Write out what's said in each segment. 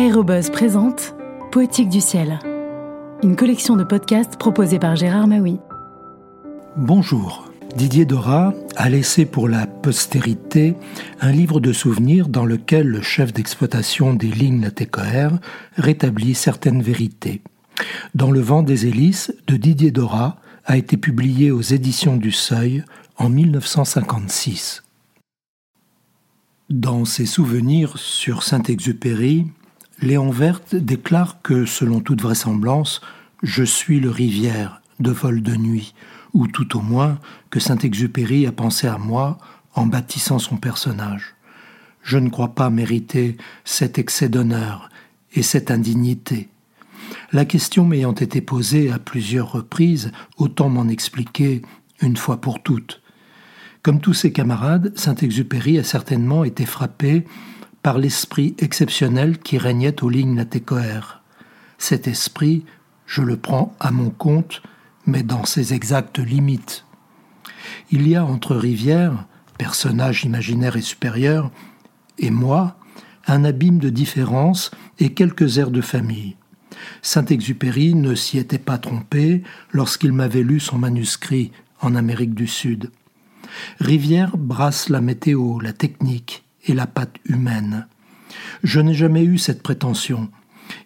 Aérobuzz présente Poétique du ciel, une collection de podcasts proposée par Gérard Maui. Bonjour. Didier Dora a laissé pour la postérité un livre de souvenirs dans lequel le chef d'exploitation des lignes Latécoère rétablit certaines vérités. Dans le vent des hélices de Didier Dora a été publié aux éditions du Seuil en 1956. Dans ses souvenirs sur Saint-Exupéry, Léon Verte déclare que, selon toute vraisemblance, je suis le rivière de vol de nuit, ou tout au moins que Saint-Exupéry a pensé à moi en bâtissant son personnage. Je ne crois pas mériter cet excès d'honneur et cette indignité. La question m'ayant été posée à plusieurs reprises, autant m'en expliquer une fois pour toutes. Comme tous ses camarades, Saint-Exupéry a certainement été frappé par l'esprit exceptionnel qui régnait aux lignes latécoères. Cet esprit, je le prends à mon compte, mais dans ses exactes limites. Il y a entre Rivière, personnage imaginaire et supérieur, et moi, un abîme de différence et quelques airs de famille. Saint-Exupéry ne s'y était pas trompé lorsqu'il m'avait lu son manuscrit en Amérique du Sud. Rivière brasse la météo, la technique et la patte humaine. Je n'ai jamais eu cette prétention.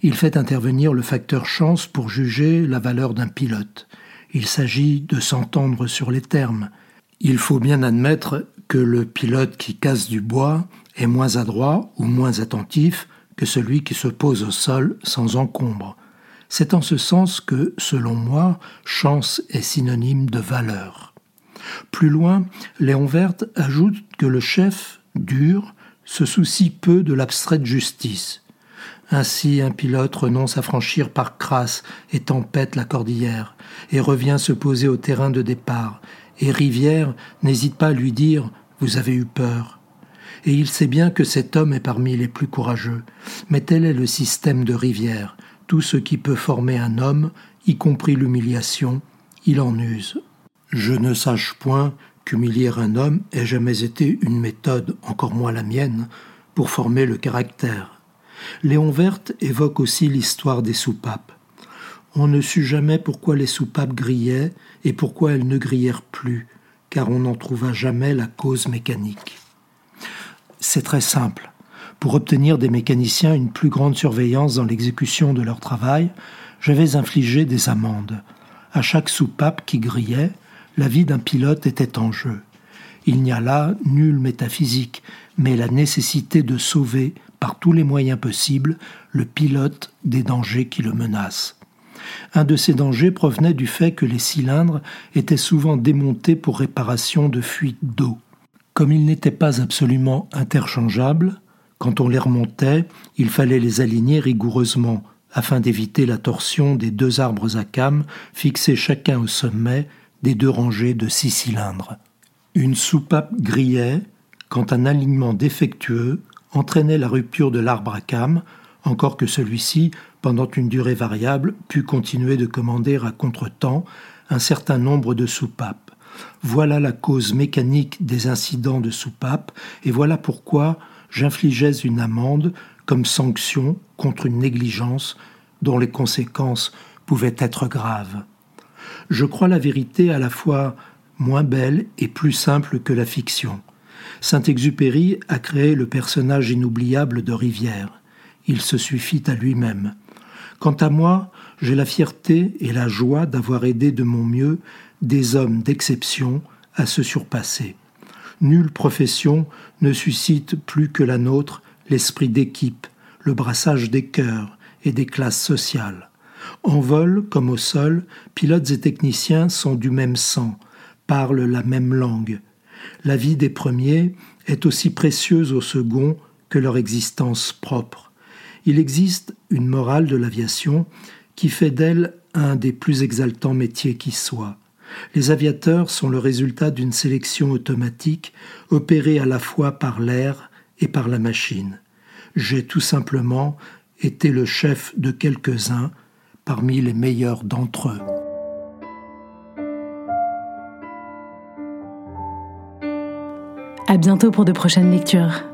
Il fait intervenir le facteur chance pour juger la valeur d'un pilote. Il s'agit de s'entendre sur les termes. Il faut bien admettre que le pilote qui casse du bois est moins adroit ou moins attentif que celui qui se pose au sol sans encombre. C'est en ce sens que, selon moi, chance est synonyme de valeur. Plus loin, Léon Verte ajoute que le chef, dur, se soucie peu de l'abstraite justice. Ainsi, un pilote renonce à franchir par crasse et tempête la cordillère, et revient se poser au terrain de départ, et Rivière n'hésite pas à lui dire Vous avez eu peur et il sait bien que cet homme est parmi les plus courageux. Mais tel est le système de Rivière. Tout ce qui peut former un homme, y compris l'humiliation, il en use. Je ne sache point qu'humilier un homme ait jamais été une méthode, encore moins la mienne, pour former le caractère. Léon Verte évoque aussi l'histoire des soupapes. On ne sut jamais pourquoi les soupapes grillaient et pourquoi elles ne grillèrent plus, car on n'en trouva jamais la cause mécanique. C'est très simple. Pour obtenir des mécaniciens une plus grande surveillance dans l'exécution de leur travail, j'avais infligé des amendes. À chaque soupape qui grillait, la vie d'un pilote était en jeu. Il n'y a là nulle métaphysique, mais la nécessité de sauver, par tous les moyens possibles, le pilote des dangers qui le menacent. Un de ces dangers provenait du fait que les cylindres étaient souvent démontés pour réparation de fuites d'eau. Comme ils n'étaient pas absolument interchangeables, quand on les remontait, il fallait les aligner rigoureusement afin d'éviter la torsion des deux arbres à cames fixés chacun au sommet des deux rangées de six cylindres. Une soupape grillait quand un alignement défectueux entraînait la rupture de l'arbre à cames, encore que celui-ci, pendant une durée variable, pût continuer de commander à contretemps un certain nombre de soupapes. Voilà la cause mécanique des incidents de soupape, et voilà pourquoi j'infligeais une amende comme sanction contre une négligence dont les conséquences pouvaient être graves. Je crois la vérité à la fois moins belle et plus simple que la fiction. Saint-Exupéry a créé le personnage inoubliable de Rivière. Il se suffit à lui-même. Quant à moi, j'ai la fierté et la joie d'avoir aidé de mon mieux des hommes d'exception à se surpasser. Nulle profession ne suscite plus que la nôtre l'esprit d'équipe, le brassage des cœurs et des classes sociales. En vol comme au sol, pilotes et techniciens sont du même sang, parlent la même langue. La vie des premiers est aussi précieuse aux seconds que leur existence propre. Il existe une morale de l'aviation qui fait d'elle un des plus exaltants métiers qui soit. Les aviateurs sont le résultat d'une sélection automatique opérée à la fois par l'air et par la machine. J'ai tout simplement été le chef de quelques-uns parmi les meilleurs d'entre eux. À bientôt pour de prochaines lectures.